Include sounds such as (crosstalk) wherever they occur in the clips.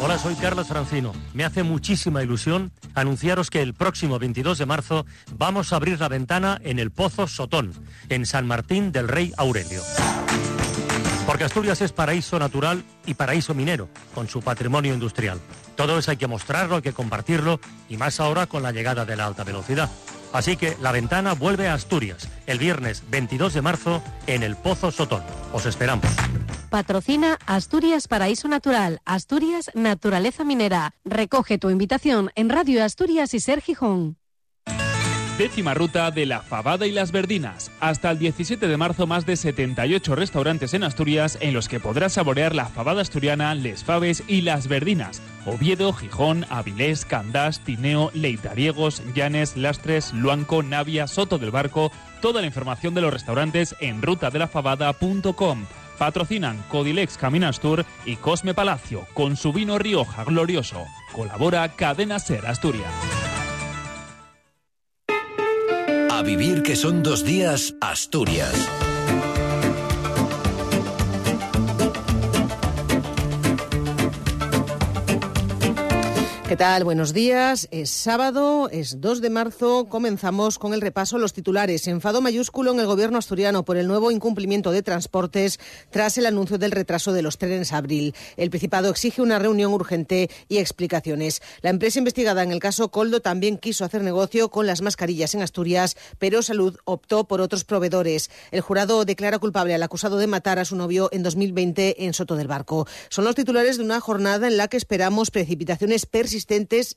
Hola, soy Carlos Francino. Me hace muchísima ilusión anunciaros que el próximo 22 de marzo vamos a abrir la ventana en el Pozo Sotón, en San Martín del Rey Aurelio. Porque Asturias es paraíso natural y paraíso minero, con su patrimonio industrial. Todo eso hay que mostrarlo, hay que compartirlo, y más ahora con la llegada de la alta velocidad. Así que la ventana vuelve a Asturias el viernes 22 de marzo en el Pozo Sotón. Os esperamos. Patrocina Asturias Paraíso Natural, Asturias Naturaleza Minera. Recoge tu invitación en Radio Asturias y Ser Gijón. Décima ruta de la Fabada y las Verdinas. Hasta el 17 de marzo, más de 78 restaurantes en Asturias en los que podrás saborear la fabada asturiana, les faves y las verdinas. Oviedo, Gijón, Avilés, Candás, Tineo, Leitariegos, Llanes, Lastres, Luanco, Navia, Soto del Barco. Toda la información de los restaurantes en rutadelafabada.com. Patrocinan Codilex Caminas Tour y Cosme Palacio con su vino Rioja Glorioso. Colabora Cadena Ser Asturias. A vivir que son dos días, Asturias. ¿Qué tal? Buenos días. Es sábado, es 2 de marzo. Comenzamos con el repaso a los titulares. Enfado mayúsculo en el gobierno asturiano por el nuevo incumplimiento de transportes tras el anuncio del retraso de los trenes abril. El Principado exige una reunión urgente y explicaciones. La empresa investigada en el caso Coldo también quiso hacer negocio con las mascarillas en Asturias, pero Salud optó por otros proveedores. El jurado declara culpable al acusado de matar a su novio en 2020 en Soto del Barco. Son los titulares de una jornada en la que esperamos precipitaciones persistentes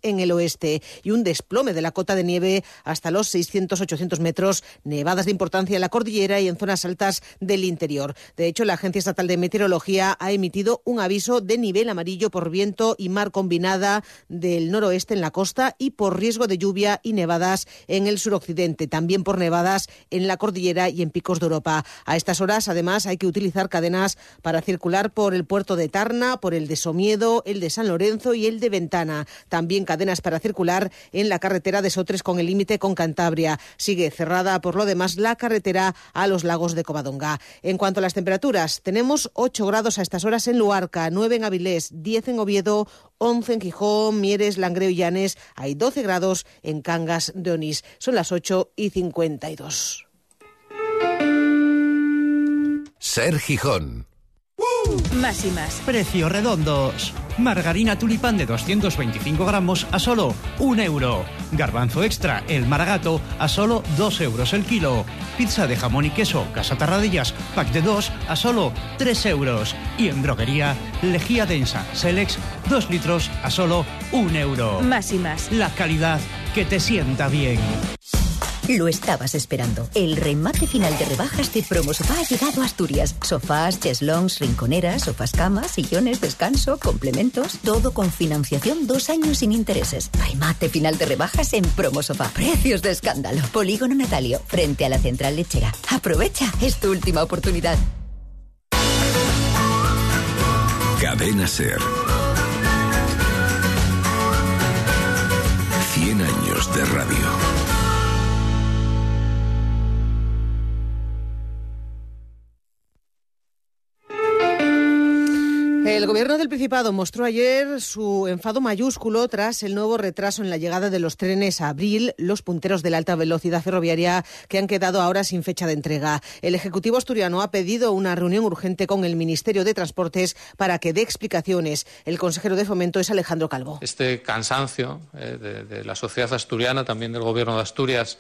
en el oeste y un desplome de la cota de nieve hasta los 600-800 metros, nevadas de importancia en la cordillera y en zonas altas del interior. De hecho, la Agencia Estatal de Meteorología ha emitido un aviso de nivel amarillo por viento y mar combinada del noroeste en la costa y por riesgo de lluvia y nevadas en el suroccidente, también por nevadas en la cordillera y en picos de Europa. A estas horas, además, hay que utilizar cadenas para circular por el puerto de Tarna, por el de Somiedo, el de San Lorenzo y el de Ventana. También cadenas para circular en la carretera de Sotres con el límite con Cantabria. Sigue cerrada por lo demás la carretera a los lagos de Covadonga. En cuanto a las temperaturas, tenemos 8 grados a estas horas en Luarca, 9 en Avilés, 10 en Oviedo, 11 en Gijón, Mieres, Langreo y Llanes. Hay 12 grados en Cangas de Onís. Son las 8 y 52. Ser Gijón. Más y más. Precios redondos. Margarina tulipán de 225 gramos a solo un euro. Garbanzo extra, el maragato, a solo 2 euros el kilo. Pizza de jamón y queso, Casa Tarradillas, pack de 2 a solo 3 euros. Y en droguería, lejía densa, Selex, 2 litros a solo un euro. Más y más. La calidad que te sienta bien. (laughs) Lo estabas esperando. El remate final de rebajas de Promo Sofá ha llegado a Asturias. Sofás, cheslongs, rinconeras, sofás camas, sillones, descanso, complementos. Todo con financiación dos años sin intereses. Remate final de rebajas en Promo Sofá. Precios de escándalo. Polígono Natalio, frente a la central lechera. Aprovecha, es tu última oportunidad. Cadena Ser. 100 años de radio. El gobierno del Principado mostró ayer su enfado mayúsculo tras el nuevo retraso en la llegada de los trenes a abril, los punteros de la alta velocidad ferroviaria que han quedado ahora sin fecha de entrega. El Ejecutivo asturiano ha pedido una reunión urgente con el Ministerio de Transportes para que dé explicaciones. El consejero de Fomento es Alejandro Calvo. Este cansancio eh, de, de la sociedad asturiana, también del Gobierno de Asturias,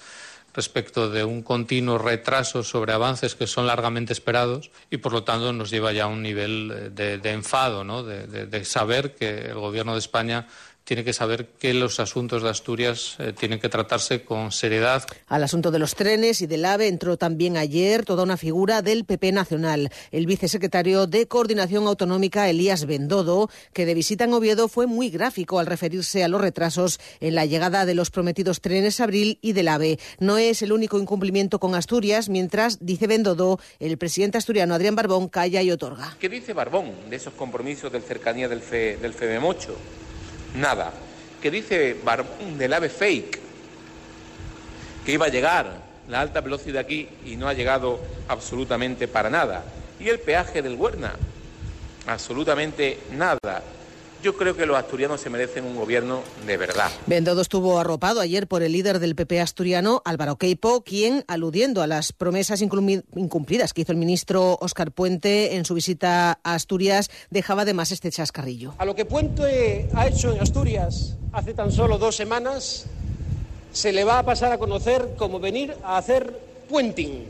respecto de un continuo retraso sobre avances que son largamente esperados y por lo tanto nos lleva ya a un nivel de, de enfado, ¿no? de saber que el Gobierno de España tiene que saber que los asuntos de Asturias eh, tienen que tratarse con seriedad. Al asunto de los trenes y del AVE entró también ayer toda una figura del PP Nacional. El vicesecretario de Coordinación Autonómica, Elías Bendodo, que de visita en Oviedo fue muy gráfico al referirse a los retrasos en la llegada de los prometidos trenes Abril y del AVE. No es el único incumplimiento con Asturias, mientras, dice Bendodo, el presidente asturiano Adrián Barbón calla y otorga. ¿Qué dice Barbón de esos compromisos del cercanía del, FE, del FEMEMOCHO? Nada. Que dice Barbón del ave fake, que iba a llegar la alta velocidad aquí y no ha llegado absolutamente para nada. Y el peaje del Huerna, absolutamente nada. Yo creo que los asturianos se merecen un gobierno de verdad. Bendodo estuvo arropado ayer por el líder del PP asturiano, Álvaro Queipo, quien, aludiendo a las promesas incumplidas que hizo el ministro Óscar Puente en su visita a Asturias, dejaba de más este chascarrillo. A lo que Puente ha hecho en Asturias hace tan solo dos semanas, se le va a pasar a conocer como venir a hacer puenting.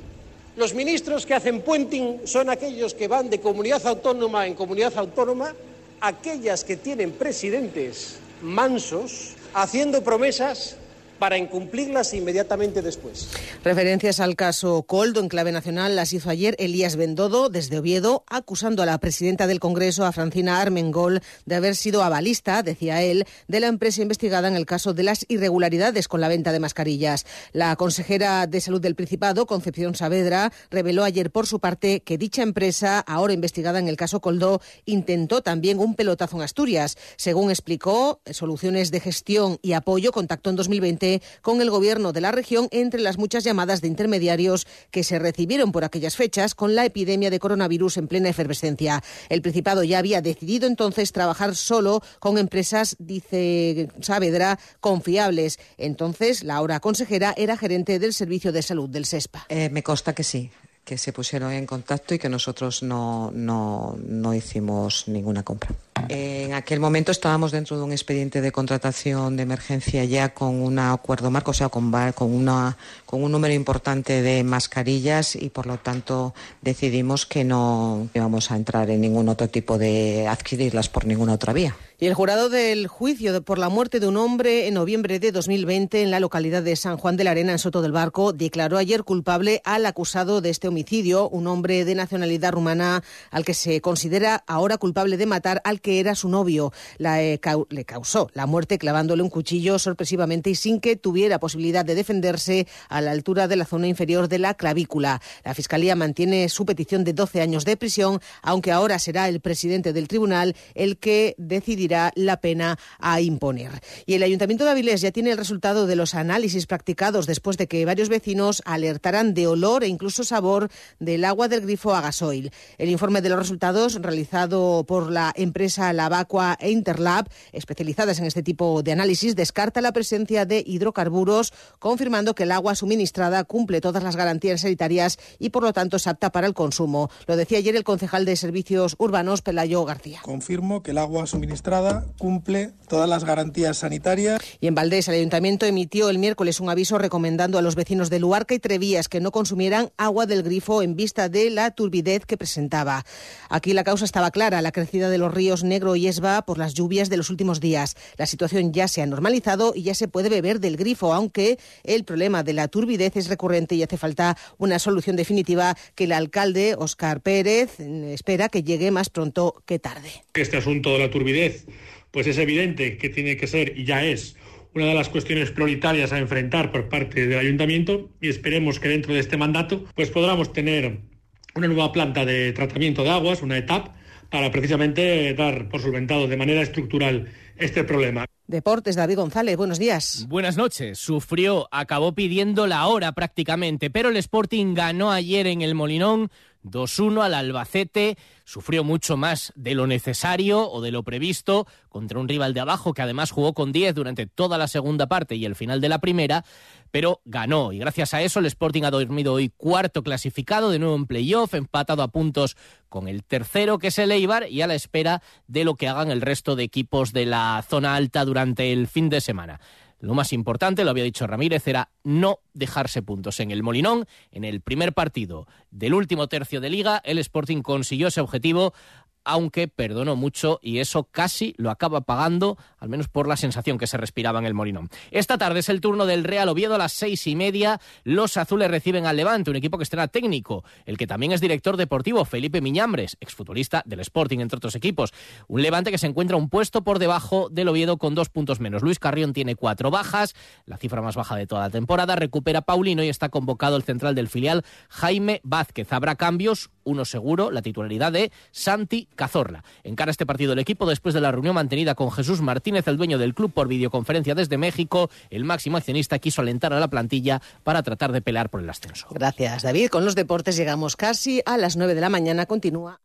Los ministros que hacen puenting son aquellos que van de comunidad autónoma en comunidad autónoma aquellas que tienen presidentes mansos haciendo promesas para incumplirlas inmediatamente después. Referencias al caso Coldo en clave nacional las hizo ayer Elías Bendodo desde Oviedo, acusando a la presidenta del Congreso, a Francina Armengol, de haber sido avalista, decía él, de la empresa investigada en el caso de las irregularidades con la venta de mascarillas. La consejera de Salud del Principado, Concepción Saavedra, reveló ayer por su parte que dicha empresa, ahora investigada en el caso Coldo, intentó también un pelotazo en Asturias. Según explicó, Soluciones de Gestión y Apoyo contactó en 2020 con el gobierno de la región entre las muchas llamadas de intermediarios que se recibieron por aquellas fechas con la epidemia de coronavirus en plena efervescencia. El Principado ya había decidido entonces trabajar solo con empresas, dice Saavedra, confiables. Entonces, la ahora consejera era gerente del Servicio de Salud del SESPA. Eh, me consta que sí que se pusieron en contacto y que nosotros no, no, no hicimos ninguna compra. En aquel momento estábamos dentro de un expediente de contratación de emergencia ya con un acuerdo marco, o sea, con, con, una, con un número importante de mascarillas y por lo tanto decidimos que no íbamos a entrar en ningún otro tipo de adquirirlas por ninguna otra vía. Y el jurado del juicio por la muerte de un hombre en noviembre de 2020 en la localidad de San Juan de la Arena, en Soto del Barco, declaró ayer culpable al acusado de este homicidio, un hombre de nacionalidad rumana al que se considera ahora culpable de matar al que era su novio. Eh, le causó la muerte clavándole un cuchillo sorpresivamente y sin que tuviera posibilidad de defenderse a la altura de la zona inferior de la clavícula. La Fiscalía mantiene su petición de 12 años de prisión, aunque ahora será el presidente del tribunal el que decidirá la pena a imponer. Y el Ayuntamiento de Avilés ya tiene el resultado de los análisis practicados después de que varios vecinos alertaran de olor e incluso sabor del agua del grifo a gasoil. El informe de los resultados realizado por la empresa Lavacua e Interlab, especializadas en este tipo de análisis, descarta la presencia de hidrocarburos, confirmando que el agua suministrada cumple todas las garantías sanitarias y por lo tanto es apta para el consumo. Lo decía ayer el concejal de Servicios Urbanos, Pelayo García. Confirmo que el agua suministrada cumple todas las garantías sanitarias. Y en Valdés, el ayuntamiento emitió el miércoles un aviso recomendando a los vecinos de Luarca y Trevías que no consumieran agua del grifo en vista de la turbidez que presentaba. Aquí la causa estaba clara, la crecida de los ríos Negro y Esba por las lluvias de los últimos días. La situación ya se ha normalizado y ya se puede beber del grifo, aunque el problema de la turbidez es recurrente y hace falta una solución definitiva que el alcalde, Óscar Pérez, espera que llegue más pronto que tarde. Este asunto de la turbidez pues es evidente que tiene que ser y ya es una de las cuestiones prioritarias a enfrentar por parte del ayuntamiento y esperemos que dentro de este mandato pues podamos tener una nueva planta de tratamiento de aguas, una etapa, para precisamente dar por solventado de manera estructural este problema. Deportes, David González, buenos días. Buenas noches. Sufrió, acabó pidiendo la hora prácticamente, pero el Sporting ganó ayer en el Molinón 2-1 al Albacete, sufrió mucho más de lo necesario o de lo previsto contra un rival de abajo que además jugó con 10 durante toda la segunda parte y el final de la primera, pero ganó y gracias a eso el Sporting ha dormido hoy cuarto clasificado de nuevo en playoff, empatado a puntos con el tercero que es el Eibar y a la espera de lo que hagan el resto de equipos de la zona alta durante el fin de semana. Lo más importante, lo había dicho Ramírez, era no dejarse puntos en el Molinón. En el primer partido del último tercio de liga, el Sporting consiguió ese objetivo aunque perdonó mucho y eso casi lo acaba pagando, al menos por la sensación que se respiraba en el Molinón. Esta tarde es el turno del Real Oviedo a las seis y media. Los azules reciben al Levante, un equipo que estrena técnico, el que también es director deportivo, Felipe Miñambres, exfutbolista del Sporting, entre otros equipos. Un Levante que se encuentra un puesto por debajo del Oviedo con dos puntos menos. Luis Carrión tiene cuatro bajas, la cifra más baja de toda la temporada. Recupera Paulino y está convocado el central del filial, Jaime Vázquez. Habrá cambios, uno seguro, la titularidad de Santi Cazorla. Encara este partido el equipo después de la reunión mantenida con Jesús Martínez, el dueño del club, por videoconferencia desde México. El máximo accionista quiso alentar a la plantilla para tratar de pelear por el ascenso. Gracias, David. Con los deportes llegamos casi a las 9 de la mañana. Continúa.